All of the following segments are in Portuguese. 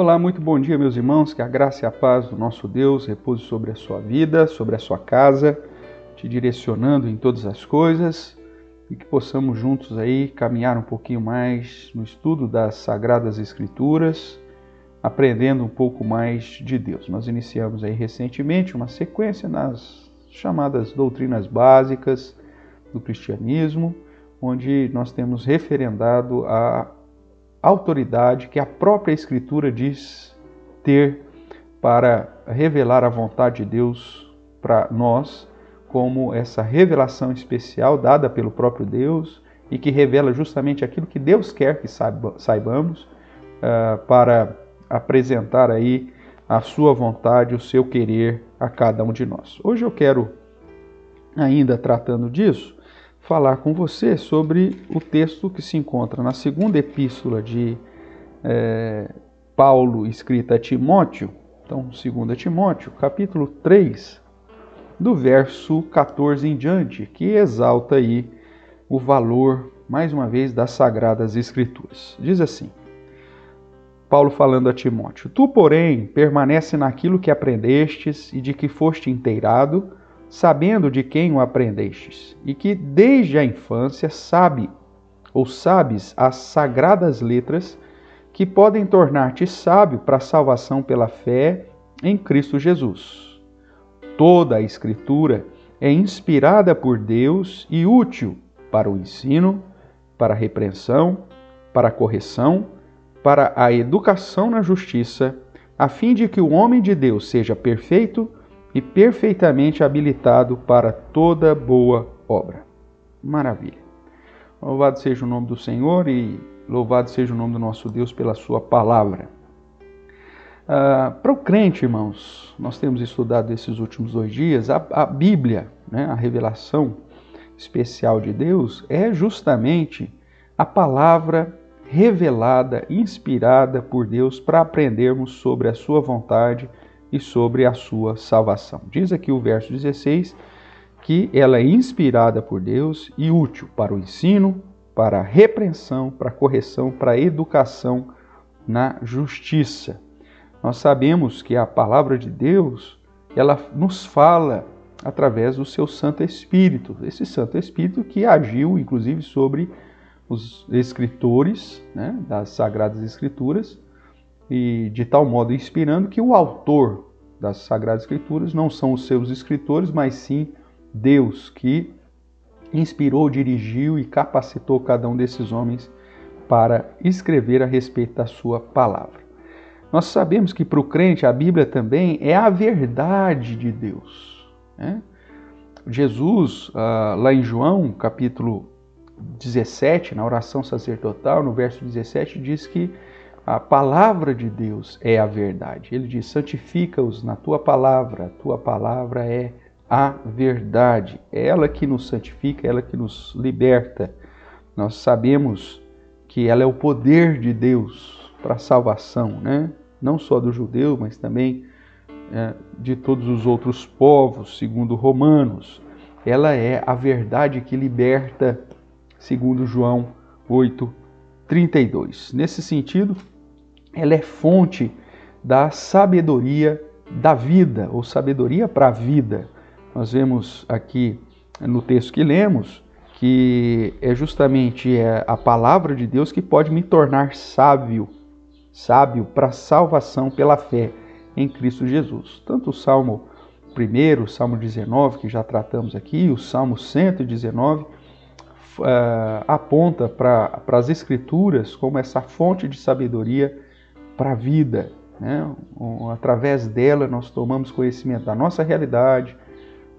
Olá, muito bom dia, meus irmãos. Que a graça e a paz do nosso Deus repouse sobre a sua vida, sobre a sua casa, te direcionando em todas as coisas e que possamos juntos aí caminhar um pouquinho mais no estudo das Sagradas Escrituras, aprendendo um pouco mais de Deus. Nós iniciamos aí recentemente uma sequência nas chamadas doutrinas básicas do cristianismo, onde nós temos referendado a autoridade que a própria Escritura diz ter para revelar a vontade de Deus para nós, como essa revelação especial dada pelo próprio Deus e que revela justamente aquilo que Deus quer que saibamos uh, para apresentar aí a sua vontade, o seu querer a cada um de nós. Hoje eu quero, ainda tratando disso, falar com você sobre o texto que se encontra na segunda epístola de é, Paulo, escrita a Timóteo, então, 2 Timóteo, capítulo 3, do verso 14 em diante, que exalta aí o valor, mais uma vez, das sagradas escrituras. Diz assim: Paulo falando a Timóteo: Tu, porém, permanece naquilo que aprendestes e de que foste inteirado, sabendo de quem o aprendestes, e que desde a infância sabe ou sabes as sagradas letras que podem tornar-te sábio para a salvação pela fé em Cristo Jesus. Toda a Escritura é inspirada por Deus e útil para o ensino, para a repreensão, para a correção, para a educação na justiça, a fim de que o homem de Deus seja perfeito e perfeitamente habilitado para toda boa obra. Maravilha. Louvado seja o nome do Senhor e louvado seja o nome do nosso Deus pela Sua palavra. Uh, para o crente, irmãos, nós temos estudado esses últimos dois dias, a, a Bíblia, né, a revelação especial de Deus, é justamente a palavra revelada, inspirada por Deus para aprendermos sobre a Sua vontade e sobre a sua salvação. Diz aqui o verso 16 que ela é inspirada por Deus e útil para o ensino, para a repreensão, para a correção, para a educação na justiça. Nós sabemos que a palavra de Deus, ela nos fala através do seu Santo Espírito, esse Santo Espírito que agiu inclusive sobre os escritores né, das Sagradas Escrituras e de tal modo inspirando que o autor das Sagradas Escrituras não são os seus escritores, mas sim Deus que inspirou, dirigiu e capacitou cada um desses homens para escrever a respeito da sua palavra. Nós sabemos que para o crente a Bíblia também é a verdade de Deus. Né? Jesus, ah, lá em João, capítulo 17, na oração sacerdotal, no verso 17, diz que a palavra de Deus é a verdade. Ele diz: santifica-os na tua palavra, a tua palavra é a verdade. É ela que nos santifica, é ela que nos liberta. Nós sabemos que ela é o poder de Deus para a salvação, né? não só do judeu, mas também é, de todos os outros povos, segundo Romanos. Ela é a verdade que liberta, segundo João 8, 32. Nesse sentido, ela é fonte da sabedoria da vida, ou sabedoria para a vida. Nós vemos aqui no texto que lemos que é justamente é a palavra de Deus que pode me tornar sábio, sábio para a salvação pela fé em Cristo Jesus. Tanto o Salmo 1, o Salmo 19, que já tratamos aqui, o Salmo 119, uh, aponta para as Escrituras como essa fonte de sabedoria para a vida. Né? Através dela, nós tomamos conhecimento da nossa realidade,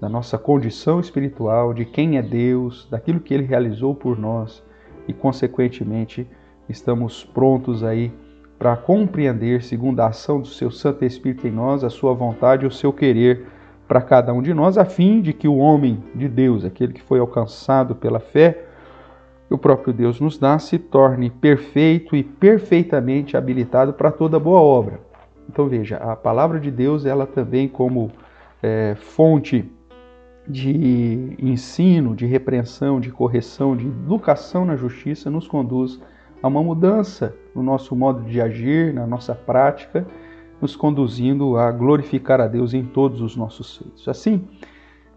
da nossa condição espiritual, de quem é Deus, daquilo que Ele realizou por nós e, consequentemente, estamos prontos aí para compreender, segundo a ação do Seu Santo Espírito em nós, a Sua vontade e o seu querer para cada um de nós, a fim de que o homem de Deus, aquele que foi alcançado pela fé, que o próprio Deus nos dá se torne perfeito e perfeitamente habilitado para toda boa obra. Então veja, a palavra de Deus, ela também como é, fonte de ensino, de repreensão, de correção, de educação na justiça, nos conduz a uma mudança no nosso modo de agir, na nossa prática, nos conduzindo a glorificar a Deus em todos os nossos feitos. Assim,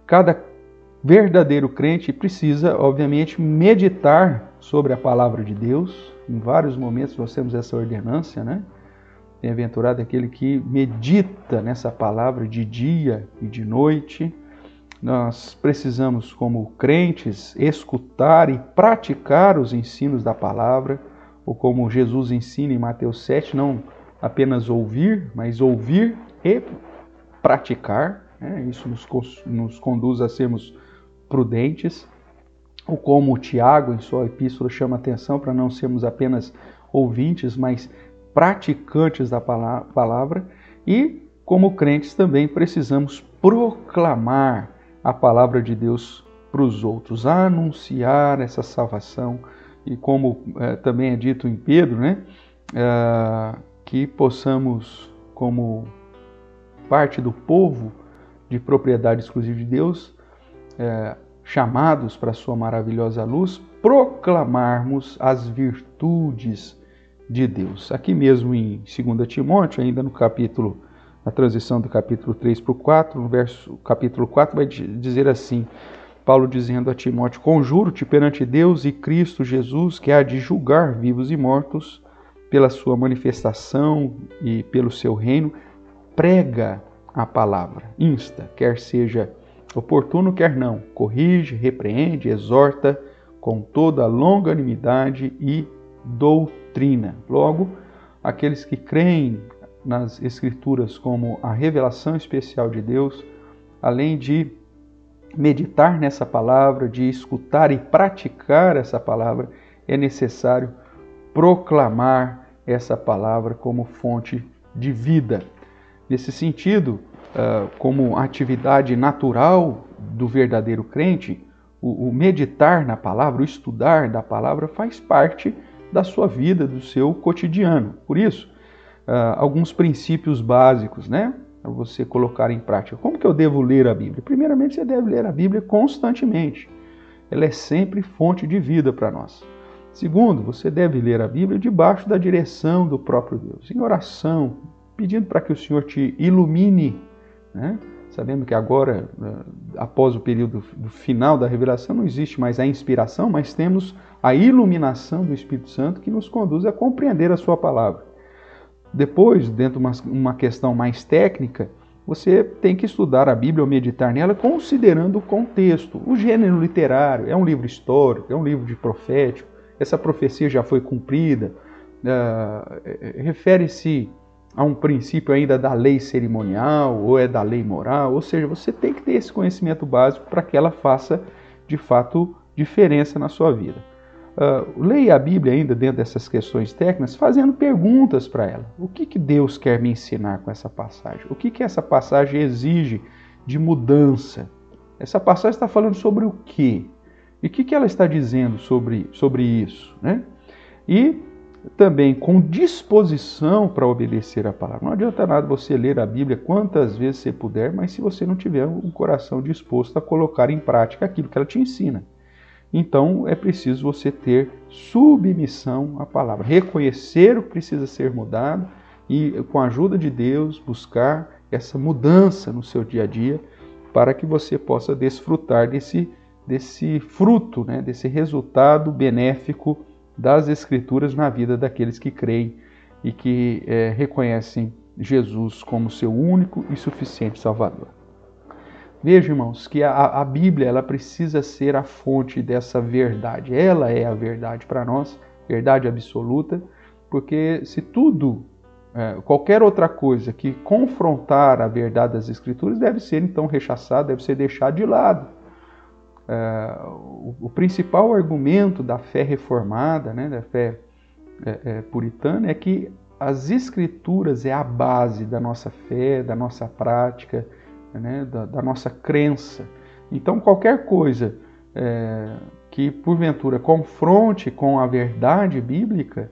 cada verdadeiro crente precisa, obviamente, meditar sobre a palavra de Deus. Em vários momentos nós temos essa ordenância, né? Bem-aventurado aquele que medita nessa palavra de dia e de noite. Nós precisamos, como crentes, escutar e praticar os ensinos da palavra, ou como Jesus ensina em Mateus 7, não apenas ouvir, mas ouvir e praticar. Né? Isso nos, nos conduz a sermos prudentes, ou como Tiago, em sua epístola, chama atenção para não sermos apenas ouvintes, mas praticantes da palavra, e como crentes também precisamos proclamar a palavra de Deus para os outros, anunciar essa salvação, e como é, também é dito em Pedro, né, é, que possamos, como parte do povo de propriedade exclusiva de Deus, é, chamados para sua maravilhosa luz, proclamarmos as virtudes de Deus. Aqui mesmo em 2 Timóteo, ainda no capítulo, na transição do capítulo 3 para o 4, no verso, capítulo 4 vai dizer assim, Paulo dizendo a Timóteo, conjuro-te perante Deus e Cristo Jesus, que há de julgar vivos e mortos, pela sua manifestação e pelo seu reino, prega a palavra, insta, quer seja oportuno, quer não, corrige, repreende, exorta com toda longanimidade e doutrina. Logo, aqueles que creem nas Escrituras como a revelação especial de Deus, além de meditar nessa palavra, de escutar e praticar essa palavra, é necessário proclamar essa palavra como fonte de vida. Nesse sentido, como atividade natural do verdadeiro crente, o, meditar na palavra, o estudar da palavra faz parte da sua vida, do seu cotidiano. Por isso, ah, alguns princípios básicos, né? Para você colocar em prática. Como que eu devo ler a Bíblia? Primeiramente, você deve ler a Bíblia constantemente. Ela é sempre fonte de vida para nós. Segundo, você deve ler a Bíblia debaixo da direção do próprio Deus, em oração, pedindo para que o Senhor te ilumine né? Sabemos que agora, eh, após o período do final da revelação, não existe mais a inspiração, mas temos a iluminação do Espírito Santo que nos conduz a compreender a Sua palavra. Depois, dentro de uma, questão mais técnica, você tem que estudar a Bíblia ou meditar nela considerando o contexto, o gênero literário. É um livro histórico, é um livro de profético, essa profecia já foi cumprida, uh, refere-se a um princípio ainda da lei cerimonial ou é da lei moral, ou seja, você tem que ter esse conhecimento básico para que ela faça de fato diferença na sua vida. Uh, leia a Bíblia ainda dentro dessas questões técnicas, fazendo perguntas para ela. O que, que Deus quer me ensinar com essa passagem? O que, que essa passagem exige de mudança? Essa passagem está falando sobre o quê? E o que, que ela está dizendo sobre, sobre isso? Né? E também com disposição para obedecer a palavra. Não adianta nada você ler a Bíblia quantas vezes você puder, mas se você não tiver um coração disposto a colocar em prática aquilo que ela te ensina. Então é preciso você ter submissão à palavra, reconhecer o que precisa ser mudado e, com a ajuda de Deus, buscar essa mudança no seu dia a dia para que você possa desfrutar desse, desse fruto, né, desse resultado benéfico das Escrituras na vida daqueles que creem e que é, reconhecem Jesus como seu único e suficiente Salvador. Veja, irmãos, que a, a Bíblia ela precisa ser a fonte dessa verdade. Ela é a verdade para nós, verdade absoluta, porque se tudo, é, qualquer outra coisa que confrontar a verdade das Escrituras deve ser então rechaçado, deve ser deixado de lado. É, o, o, principal argumento da fé reformada, né, da fé é, é, puritana, é que as escrituras é a base da nossa fé, da nossa prática, né, da, da, nossa crença. Então, qualquer coisa é, que porventura confronte com a verdade bíblica,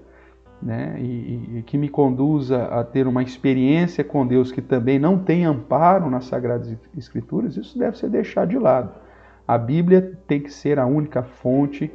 né, e, e, que me conduza a ter uma experiência com Deus que também não tem amparo nas Sagradas Escrituras, isso deve ser deixado de lado. A Bíblia tem que ser a única fonte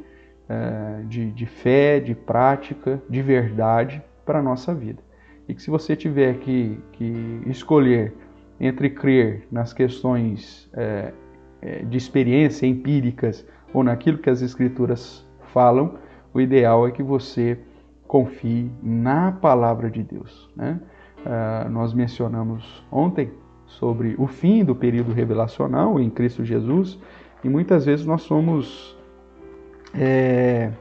é, de, de fé, de prática, de verdade para a nossa vida. E que se você tiver que, que escolher entre crer nas questões é, é, de experiência empíricas ou naquilo que as Escrituras falam, o ideal é que você confie na palavra de Deus. Né? Uh, nós mencionamos ontem sobre o fim do período revelacional em Cristo Jesus e muitas vezes nós somos é,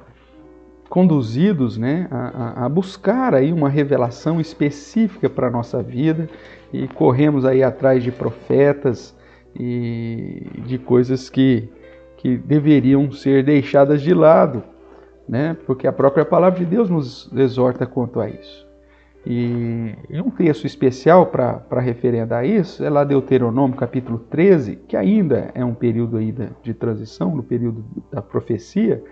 conduzidos né, a, a, buscar aí uma revelação específica para a nossa vida e corremos aí atrás de profetas e de coisas que, que deveriam ser deixadas de lado, né, porque a própria palavra de Deus nos exorta quanto a isso. E, um texto especial para referendar isso é lá Deuteronômio capítulo 13, que ainda é um período aí de transição, no período da profecia,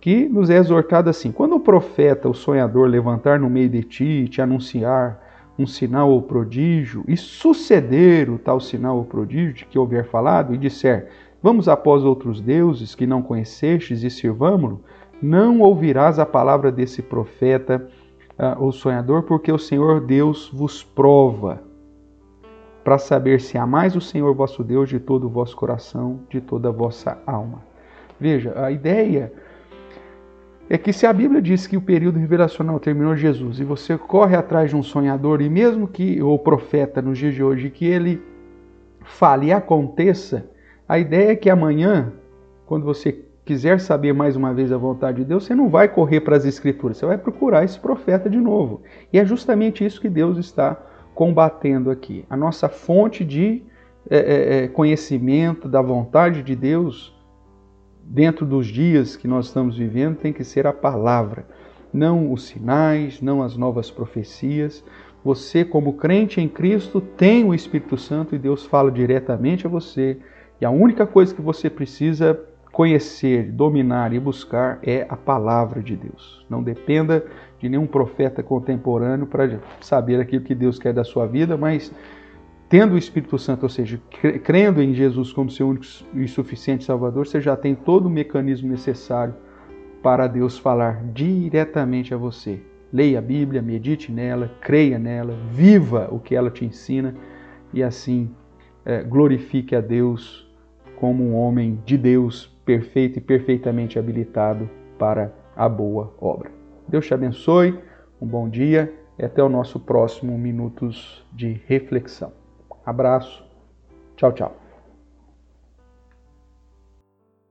que nos é exortado assim: quando o profeta, o sonhador, levantar no meio de ti e te anunciar um sinal ou prodígio, e suceder o tal sinal ou prodígio de que houver falado, e disser: Vamos após outros deuses que não conhecestes e sirvamo-lo, não ouvirás a palavra desse profeta uh, ou sonhador, porque o Senhor Deus vos prova para saber se amais o Senhor vosso Deus de todo o vosso coração, de toda a vossa alma. Veja, a ideia é que se a Bíblia diz que o período revelacional terminou Jesus e você corre atrás de um sonhador e mesmo que o profeta nos dias de hoje que ele fale e aconteça, a ideia é que amanhã, quando você quiser saber mais uma vez a vontade de Deus, você não vai correr para as escrituras, você vai procurar esse profeta de novo. E é justamente isso que Deus está combatendo aqui. A nossa fonte de é, é, é conhecimento da vontade de Deus dentro dos dias que nós estamos vivendo tem que ser a palavra, não os sinais, não as novas profecias. Você, como crente em Cristo, tem o Espírito Santo e Deus fala diretamente a você. E a única coisa que você precisa conhecer, dominar e buscar é a palavra de Deus. Não dependa de nenhum profeta contemporâneo para saber aquilo que Deus quer da sua vida, mas tendo o Espírito Santo, ou seja, crendo em Jesus como seu único e suficiente Salvador, você já tem todo o mecanismo necessário para Deus falar diretamente a você. Leia a Bíblia, medite nela, creia nela, viva o que ela te ensina e assim é, glorifique a Deus como um homem de Deus perfeito e perfeitamente habilitado para a boa obra. Deus te abençoe, um bom dia e até o nosso próximo Minutos de Reflexão. Abraço. Tchau, tchau.